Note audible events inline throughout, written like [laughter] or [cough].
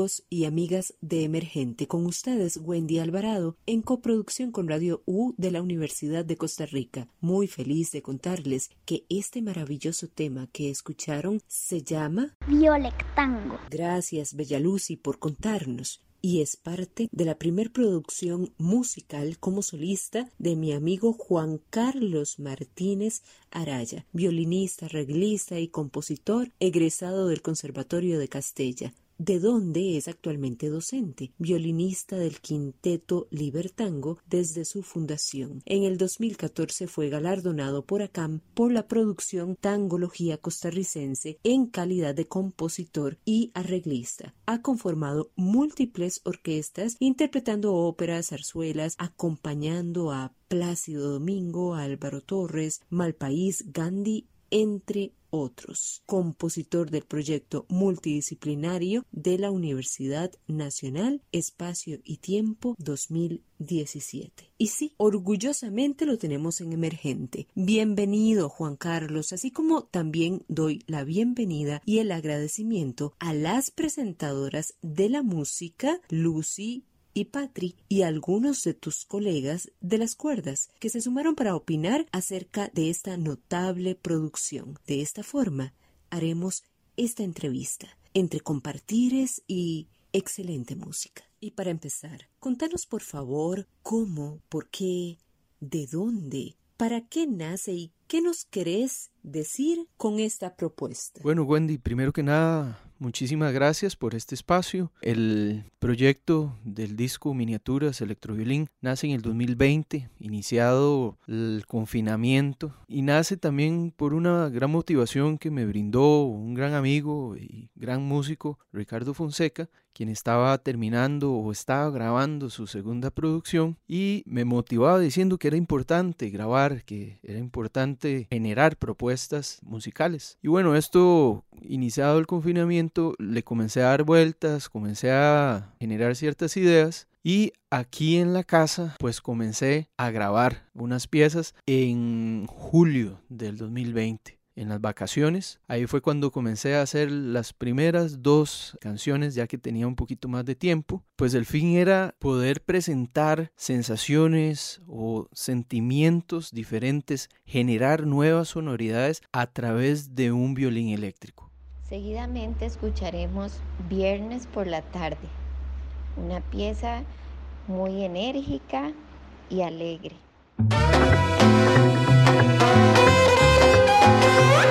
Amigos y amigas de Emergente. Con ustedes, Wendy Alvarado, en coproducción con Radio U de la Universidad de Costa Rica. Muy feliz de contarles que este maravilloso tema que escucharon se llama Violectango. Gracias, Bella Lucy, por contarnos y es parte de la primer producción musical como solista de mi amigo Juan Carlos Martínez Araya, violinista, reglista y compositor egresado del Conservatorio de Castella de dónde es actualmente docente, violinista del quinteto Libertango desde su fundación. En el 2014 fue galardonado por ACAM por la producción Tangología costarricense en calidad de compositor y arreglista. Ha conformado múltiples orquestas interpretando óperas, zarzuelas, acompañando a Plácido Domingo, Álvaro Torres, Malpaís, Gandhi, entre otros, compositor del proyecto multidisciplinario de la Universidad Nacional Espacio y Tiempo 2017. Y sí, orgullosamente lo tenemos en emergente. Bienvenido, Juan Carlos, así como también doy la bienvenida y el agradecimiento a las presentadoras de la música, Lucy y Patri y algunos de tus colegas de las cuerdas que se sumaron para opinar acerca de esta notable producción. De esta forma haremos esta entrevista entre compartires y excelente música. Y para empezar, contanos por favor cómo, por qué, de dónde, para qué nace y qué nos querés decir con esta propuesta. Bueno, Wendy, primero que nada, Muchísimas gracias por este espacio. El proyecto del disco Miniaturas Electroviolín nace en el 2020, iniciado el confinamiento, y nace también por una gran motivación que me brindó un gran amigo y gran músico, Ricardo Fonseca, quien estaba terminando o estaba grabando su segunda producción y me motivaba diciendo que era importante grabar, que era importante generar propuestas musicales. Y bueno, esto iniciado el confinamiento, le comencé a dar vueltas, comencé a generar ciertas ideas y aquí en la casa pues comencé a grabar unas piezas en julio del 2020 en las vacaciones. Ahí fue cuando comencé a hacer las primeras dos canciones ya que tenía un poquito más de tiempo. Pues el fin era poder presentar sensaciones o sentimientos diferentes, generar nuevas sonoridades a través de un violín eléctrico. Seguidamente escucharemos Viernes por la tarde, una pieza muy enérgica y alegre. Hola,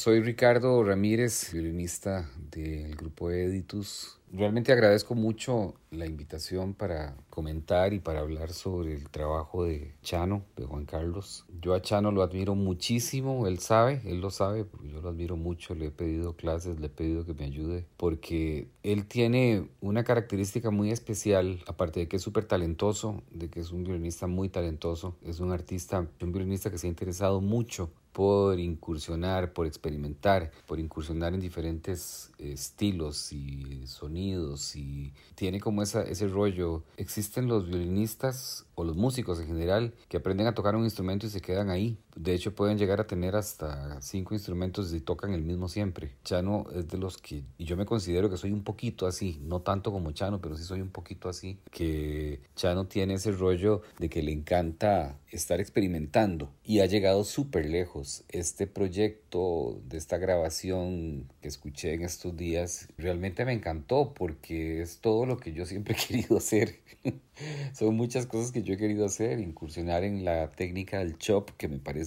soy Ricardo Ramírez, violinista del grupo Editus. Realmente agradezco mucho la invitación para comentar y para hablar sobre el trabajo de Chano, de Juan Carlos. Yo a Chano lo admiro muchísimo, él sabe, él lo sabe, porque yo lo admiro mucho, le he pedido clases, le he pedido que me ayude, porque él tiene una característica muy especial, aparte de que es súper talentoso, de que es un violinista muy talentoso, es un artista, un violinista que se ha interesado mucho por incursionar, por experimentar, por incursionar en diferentes estilos y sonidos y tiene como ese rollo. Existen los violinistas o los músicos en general que aprenden a tocar un instrumento y se quedan ahí. De hecho pueden llegar a tener hasta cinco instrumentos y tocan el mismo siempre. Chano es de los que, y yo me considero que soy un poquito así, no tanto como Chano, pero sí soy un poquito así, que Chano tiene ese rollo de que le encanta estar experimentando y ha llegado súper lejos. Este proyecto de esta grabación que escuché en estos días realmente me encantó porque es todo lo que yo siempre [laughs] he querido hacer. [laughs] Son muchas cosas que yo he querido hacer, incursionar en la técnica del chop que me parece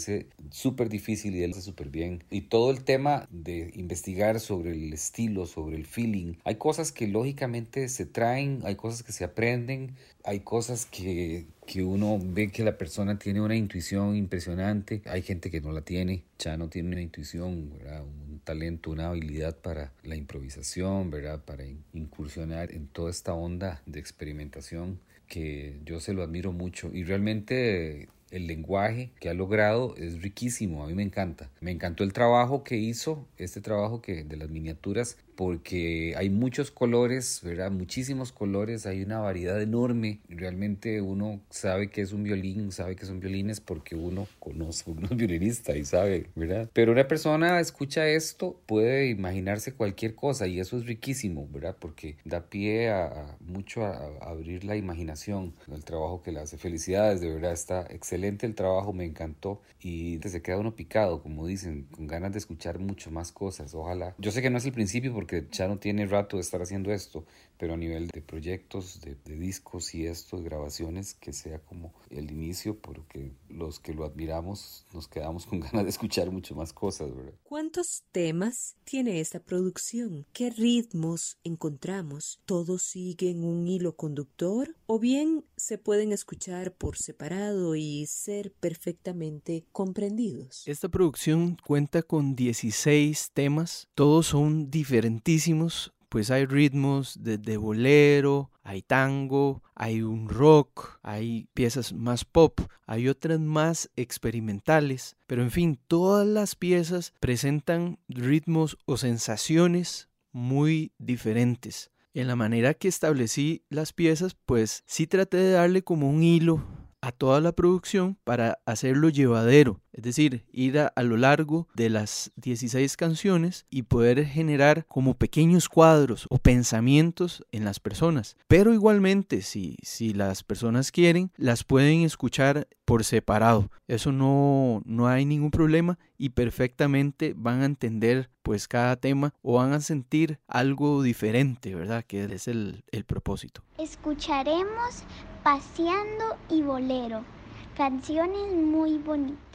súper difícil y él hace súper bien. Y todo el tema de investigar sobre el estilo, sobre el feeling. Hay cosas que lógicamente se traen, hay cosas que se aprenden, hay cosas que, que uno ve que la persona tiene una intuición impresionante, hay gente que no la tiene, ya no tiene una intuición, un talento, una habilidad para la improvisación, ¿verdad? para incursionar en toda esta onda de experimentación que yo se lo admiro mucho y realmente el lenguaje que ha logrado es riquísimo, a mí me encanta. Me encantó el trabajo que hizo, este trabajo que de las miniaturas porque hay muchos colores, ¿verdad? Muchísimos colores, hay una variedad enorme. Realmente uno sabe que es un violín, sabe que son violines porque uno conoce, uno es violinista y sabe, ¿verdad? Pero una persona escucha esto, puede imaginarse cualquier cosa y eso es riquísimo, ¿verdad? Porque da pie a, mucho a, abrir la imaginación, el trabajo que le hace. Felicidades, de verdad, está excelente el trabajo, me encantó y se queda uno picado, como dicen, con ganas de escuchar mucho más cosas. Ojalá. Yo sé que no es el principio porque ya no tiene rato de estar haciendo esto, pero a nivel de proyectos, de, discos y esto, de grabaciones, que sea como el inicio, porque los que lo admiramos nos quedamos con [laughs] ganas de escuchar mucho más cosas, ¿verdad? ¿Cuántos temas tiene esta producción? ¿Qué ritmos encontramos? ¿Todos siguen un hilo conductor? ¿O bien se pueden escuchar por separado y ser perfectamente comprendidos? Esta producción cuenta con 16 temas, todos son diferentísimos pues hay ritmos de bolero, hay tango, hay un rock, hay piezas más pop, hay otras más experimentales, pero en fin, todas las piezas presentan ritmos o sensaciones muy diferentes. En la manera que establecí las piezas, pues sí traté de darle como un hilo a toda la producción para hacerlo llevadero, es decir, ir a, lo largo de las 16 canciones y poder generar como pequeños cuadros o pensamientos en las personas. Pero igualmente, si, si las personas quieren, las pueden escuchar por separado. Eso no, no hay ningún problema y perfectamente van a entender pues cada tema o van a sentir algo diferente, ¿verdad? Que es el, el propósito. Escucharemos Paseando y Bolero, canciones muy bonitas.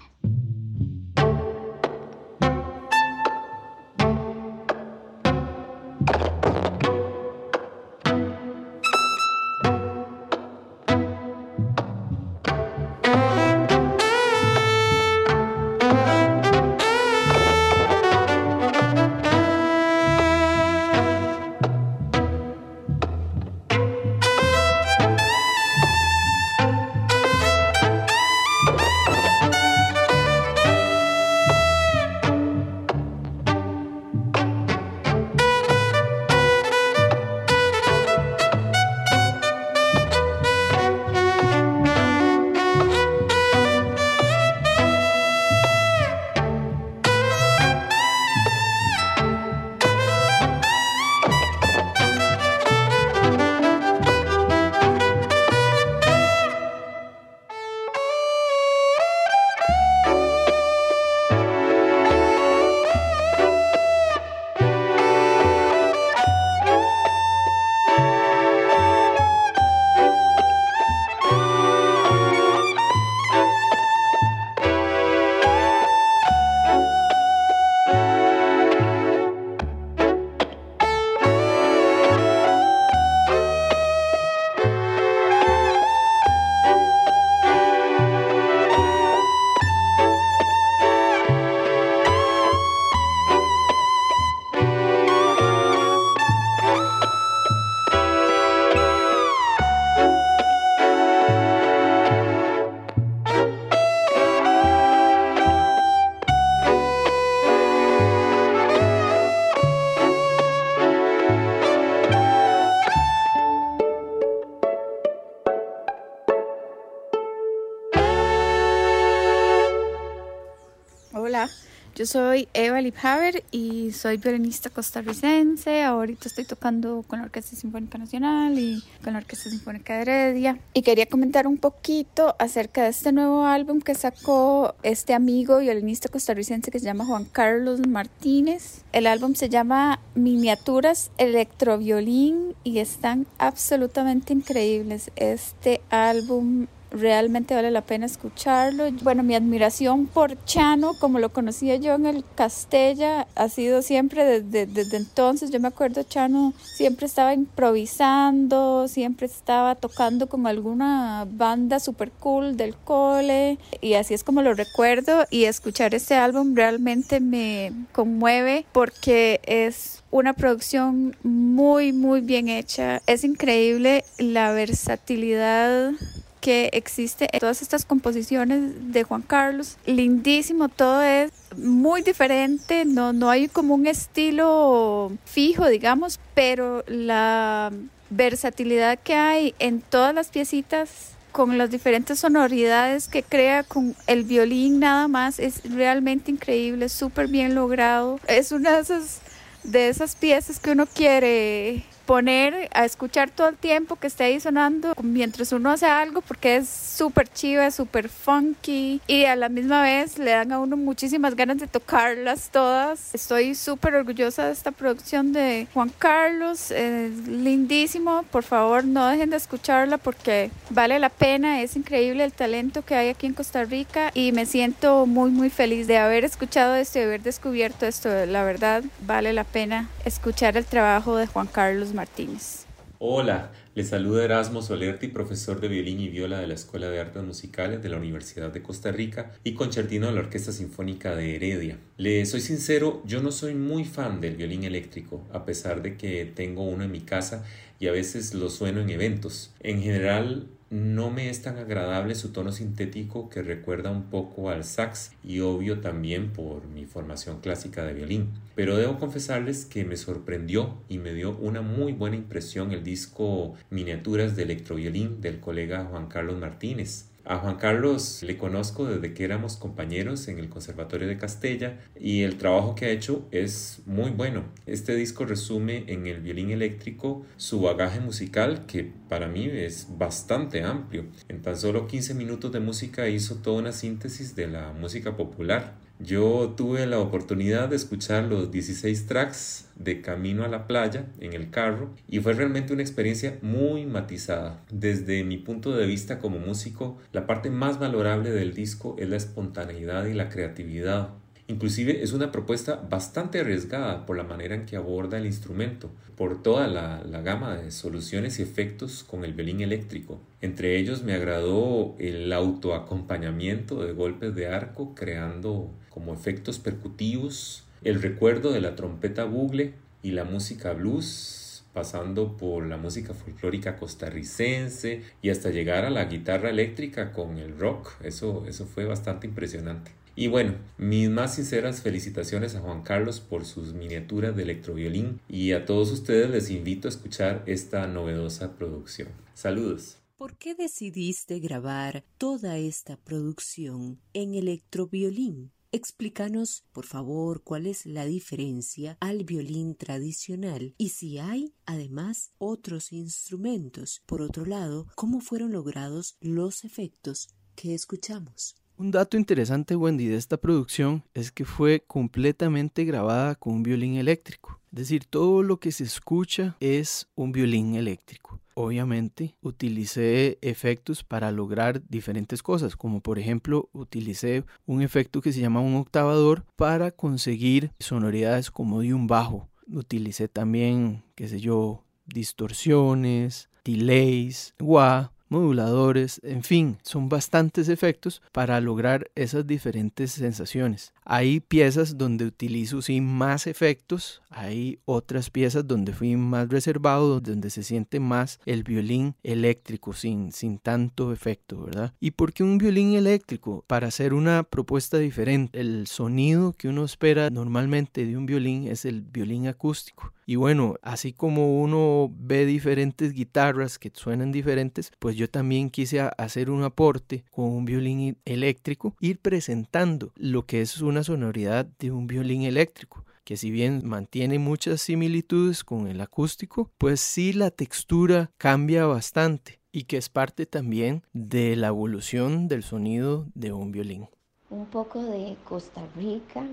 Soy Eva Liphaber y soy violinista costarricense. Ahorita estoy tocando con la Orquesta Sinfónica Nacional y con la Orquesta Sinfónica de Heredia. Y quería comentar un poquito acerca de este nuevo álbum que sacó este amigo violinista costarricense que se llama Juan Carlos Martínez. El álbum se llama Miniaturas Electroviolín y están absolutamente increíbles. Este álbum realmente vale la pena escucharlo. Bueno, mi admiración por Chano, como lo conocía yo en el Castella, ha sido siempre desde, desde entonces. Yo me acuerdo, Chano siempre estaba improvisando, siempre estaba tocando con alguna banda super cool del cole, y así es como lo recuerdo. Y escuchar este álbum realmente me conmueve porque es una producción muy, muy bien hecha. Es increíble la versatilidad que existe en todas estas composiciones de Juan Carlos. Lindísimo, todo es muy diferente, no, no hay como un estilo fijo, digamos, pero la versatilidad que hay en todas las piecitas con las diferentes sonoridades que crea con el violín nada más es realmente increíble, súper bien logrado. Es una de esas, de esas piezas que uno quiere poner a escuchar todo el tiempo que esté ahí sonando mientras uno hace algo porque es súper chiva, súper funky y a la misma vez le dan a uno muchísimas ganas de tocarlas todas. Estoy súper orgullosa de esta producción de Juan Carlos, es lindísimo, por favor no dejen de escucharla porque vale la pena, es increíble el talento que hay aquí en Costa Rica y me siento muy muy feliz de haber escuchado esto y haber descubierto esto, la verdad vale la pena escuchar el trabajo de Juan Carlos Martínez. Hola, les saluda Erasmo Solerti, profesor de violín y viola de la Escuela de Artes Musicales de la Universidad de Costa Rica y concertino de la Orquesta Sinfónica de Heredia. Le soy sincero, yo no soy muy fan del violín eléctrico, a pesar de que tengo uno en mi casa y a veces lo sueno en eventos. En general, no me es tan agradable su tono sintético que recuerda un poco al sax y obvio también por mi formación clásica de violín. Pero debo confesarles que me sorprendió y me dio una muy buena impresión el disco Miniaturas de Electroviolín del colega Juan Carlos Martínez. A Juan Carlos le conozco desde que éramos compañeros en el Conservatorio de Castella y el trabajo que ha hecho es muy bueno. Este disco resume en el violín eléctrico su bagaje musical que para mí es bastante amplio. En tan solo 15 minutos de música hizo toda una síntesis de la música popular. Yo tuve la oportunidad de escuchar los 16 tracks de Camino a la Playa en el carro y fue realmente una experiencia muy matizada. Desde mi punto de vista como músico, la parte más valorable del disco es la espontaneidad y la creatividad. Inclusive es una propuesta bastante arriesgada por la manera en que aborda el instrumento, por toda la, la, gama de soluciones y efectos con el violín eléctrico. Entre ellos me agradó el autoacompañamiento de golpes de arco creando como efectos percutivos, el recuerdo de la trompeta bugle y la música blues pasando por la música folclórica costarricense y hasta llegar a la guitarra eléctrica con el rock. Eso, eso fue bastante impresionante. Y bueno, mis más sinceras felicitaciones a Juan Carlos por sus miniaturas de electroviolín y a todos ustedes les invito a escuchar esta novedosa producción. Saludos. ¿Por qué decidiste grabar toda esta producción en electroviolín? Explícanos, por favor, cuál es la diferencia al violín tradicional y si hay, además, otros instrumentos. Por otro lado, cómo fueron logrados los efectos que escuchamos. Un dato interesante, Wendy, de esta producción es que fue completamente grabada con un violín eléctrico. Es decir, todo lo que se escucha es un violín eléctrico. Obviamente utilicé efectos para lograr diferentes cosas, como por ejemplo utilicé un efecto que se llama un octavador para conseguir sonoridades como de un bajo. Utilicé también, qué sé yo, distorsiones, delays, wah, moduladores, en fin, son bastantes efectos para lograr esas diferentes sensaciones. Hay piezas donde utilizo sí más efectos, hay otras piezas donde fui más reservado, donde se siente más el violín eléctrico sin, sin tanto efecto, ¿verdad? ¿Y por qué un violín eléctrico? Para hacer una propuesta diferente. El sonido que uno espera normalmente de un violín es el violín acústico. Y bueno, así como uno ve diferentes guitarras que suenan diferentes, pues yo también quise hacer un aporte con un violín eléctrico, ir presentando lo que es una sonoridad de un violín eléctrico que si bien mantiene muchas similitudes con el acústico, pues sí la textura cambia bastante y que es parte también de la evolución del sonido de un violín. Un poco de Costa Rica,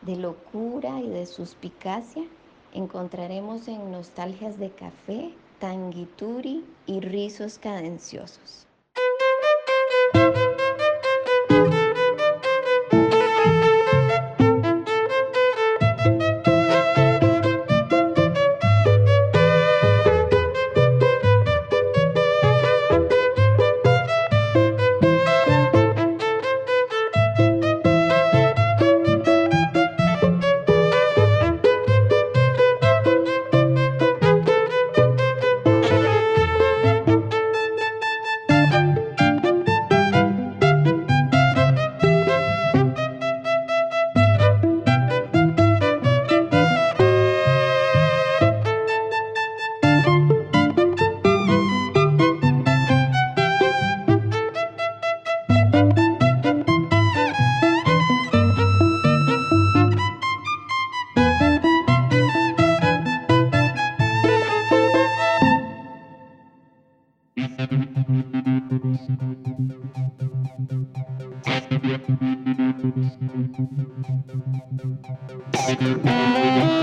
de locura y de suspicacia encontraremos en nostalgias de café, tanguituri y rizos cadenciosos. Müzik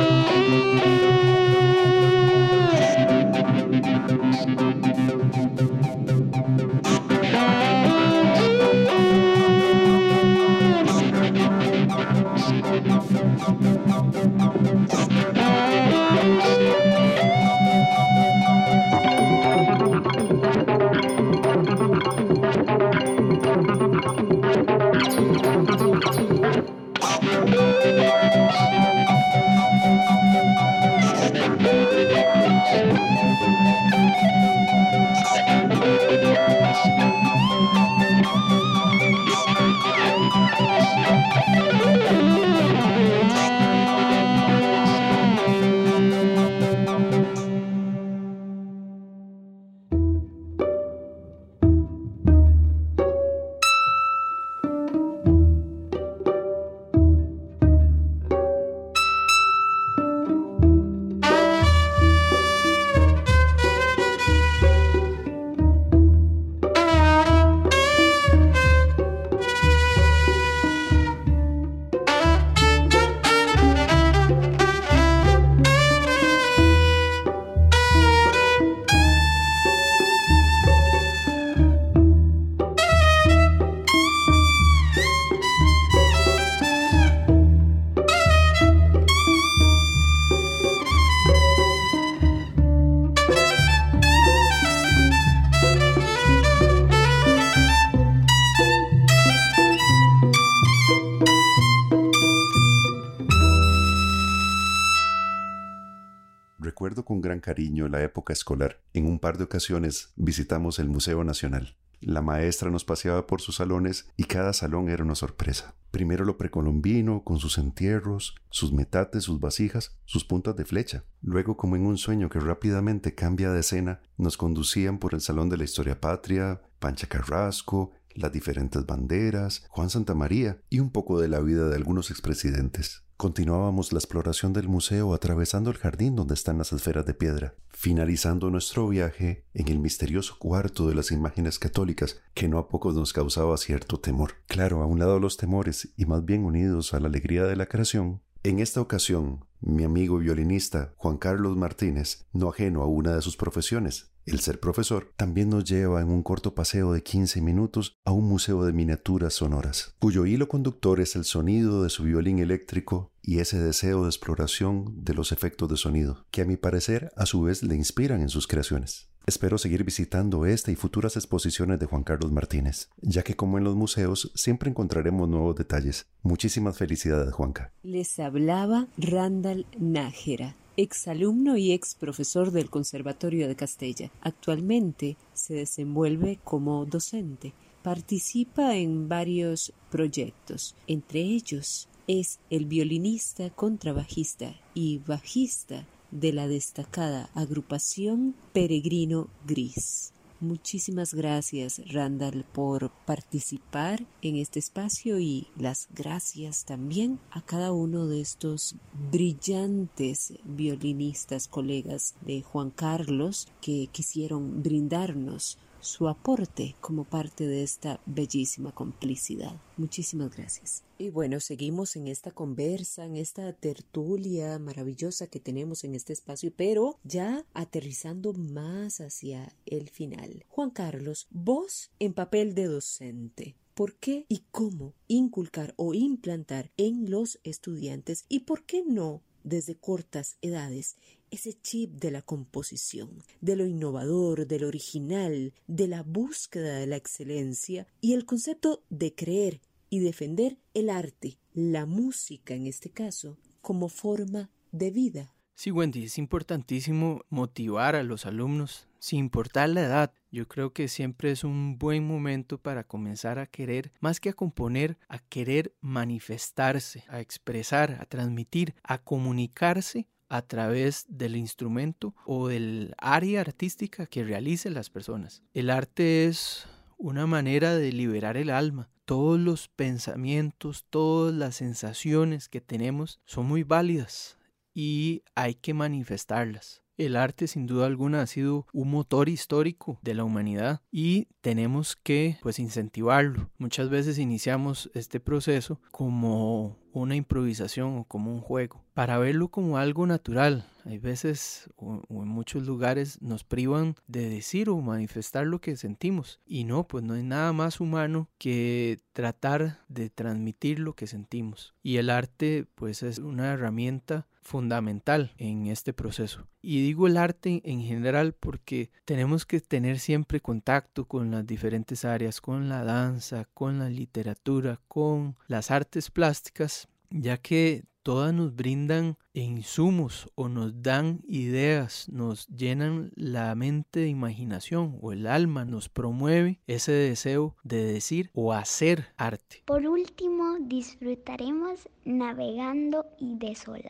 cariño la época escolar. En un par de ocasiones visitamos el Museo Nacional. La maestra nos paseaba por sus salones y cada salón era una sorpresa. Primero lo precolombino, con sus entierros, sus metates, sus vasijas, sus puntas de flecha. Luego, como en un sueño que rápidamente cambia de escena, nos conducían por el Salón de la Historia Patria, Pancha Carrasco, las diferentes banderas, Juan Santamaría y un poco de la vida de algunos expresidentes. Continuábamos la exploración del museo atravesando el jardín donde están las esferas de piedra, finalizando nuestro viaje en el misterioso cuarto de las imágenes católicas que no a pocos nos causaba cierto temor. Claro, a un lado los temores y más bien unidos a la alegría de la creación, en esta ocasión, mi amigo violinista Juan Carlos Martínez, no ajeno a una de sus profesiones, el ser profesor, también nos lleva en un corto paseo de 15 minutos a un museo de miniaturas sonoras, cuyo hilo conductor es el sonido de su violín eléctrico y ese deseo de exploración de los efectos de sonido, que a mi parecer a su vez le inspiran en sus creaciones. Espero seguir visitando esta y futuras exposiciones de Juan Carlos Martínez, ya que como en los museos siempre encontraremos nuevos detalles. Muchísimas felicidades, Juanca. Les hablaba Randall Nájera, exalumno y ex profesor del Conservatorio de Castella. Actualmente se desenvuelve como docente. Participa en varios proyectos, entre ellos es el violinista, contrabajista y bajista de la destacada agrupación Peregrino Gris. Muchísimas gracias, Randall, por participar en este espacio y las gracias también a cada uno de estos brillantes violinistas, colegas de Juan Carlos, que quisieron brindarnos su aporte como parte de esta bellísima complicidad. Muchísimas gracias. Y bueno, seguimos en esta conversa, en esta tertulia maravillosa que tenemos en este espacio, pero ya aterrizando más hacia el final. Juan Carlos, vos en papel de docente, por qué y cómo inculcar o implantar en los estudiantes y por qué no desde cortas edades ese chip de la composición, de lo innovador, de lo original, de la búsqueda de la excelencia y el concepto de creer y defender el arte, la música en este caso, como forma de vida. Sí, Wendy, es importantísimo motivar a los alumnos, sin importar la edad. Yo creo que siempre es un buen momento para comenzar a querer, más que a componer, a querer manifestarse, a expresar, a transmitir, a comunicarse a través del instrumento o del área artística que realicen las personas. El arte es una manera de liberar el alma. Todos los pensamientos, todas las sensaciones que tenemos son muy válidas y hay que manifestarlas. El arte sin duda alguna ha sido un motor histórico de la humanidad y tenemos que pues incentivarlo. Muchas veces iniciamos este proceso como una improvisación o como un juego, para verlo como algo natural. Hay veces o, en muchos lugares nos privan de decir o manifestar lo que sentimos. Y no, pues no hay nada más humano que tratar de transmitir lo que sentimos. Y el arte pues es una herramienta fundamental en este proceso. Y digo el arte en general porque tenemos que tener siempre contacto con las diferentes áreas, con la danza, con la literatura, con las artes plásticas, ya que todas nos brindan insumos o nos dan ideas, nos llenan la mente de imaginación o el alma, nos promueve ese deseo de decir o hacer arte. Por último, disfrutaremos navegando y desolado.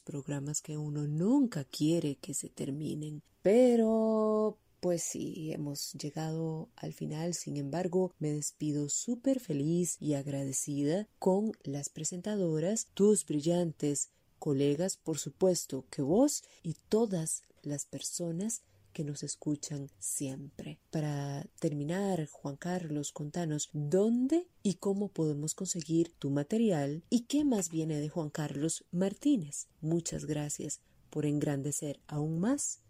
Programas que uno nunca quiere que se terminen. Pero pues sí, hemos llegado al final, sin embargo, me despido súper feliz y agradecida con las presentadoras, tus brillantes colegas, por supuesto que vos y todas las personas que nos escuchan siempre. Para terminar, Juan Carlos, contanos dónde y cómo podemos conseguir tu material y qué más viene de Juan Carlos Martínez. Muchas gracias por engrandecer aún más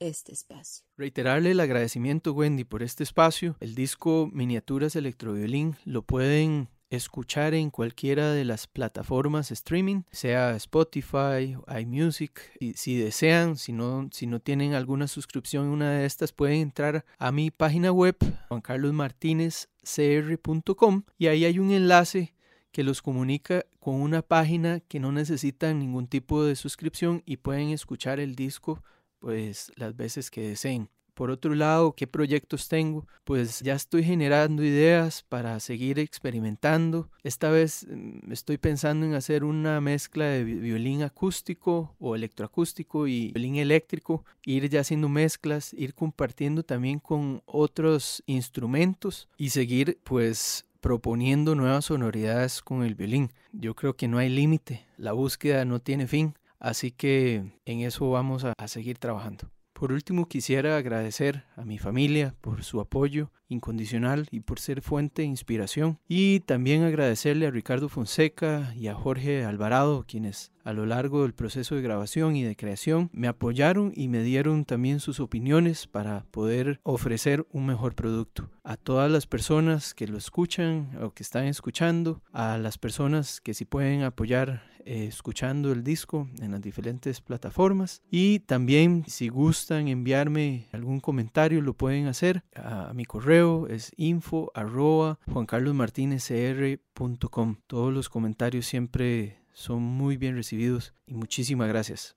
este espacio. Reiterarle el agradecimiento, Wendy, por este espacio. El disco Miniaturas Electroviolín lo pueden escuchar en cualquiera de las plataformas streaming, sea Spotify, iMusic. Y si desean, si no, si no tienen alguna suscripción en una de estas, pueden entrar a mi página web, juancarlosmartinezcr.com, y ahí hay un enlace que los comunica con una página que no necesita ningún tipo de suscripción y pueden escuchar el disco pues las veces que deseen. Por otro lado, ¿qué proyectos tengo? Pues ya estoy generando ideas para seguir experimentando. Esta vez mm, estoy pensando en hacer una mezcla de violín acústico o electroacústico y violín eléctrico, ir ya haciendo mezclas, ir compartiendo también con otros instrumentos y seguir pues proponiendo nuevas sonoridades con el violín. Yo creo que no hay límite, la búsqueda no tiene fin, así que en eso vamos a, a seguir trabajando. Por último, quisiera agradecer a mi familia por su apoyo incondicional y por ser fuente de inspiración. Y también agradecerle a Ricardo Fonseca y a Jorge Alvarado, quienes a lo largo del proceso de grabación y de creación me apoyaron y me dieron también sus opiniones para poder ofrecer un mejor producto. A todas las personas que lo escuchan o que están escuchando, a las personas que si pueden apoyar eh, escuchando el disco en las diferentes plataformas y también si gustan enviarme algún comentario lo pueden hacer a, mi correo es info arroba juancarlosmartinezcr.com todos los comentarios siempre son muy bien recibidos y muchísimas gracias.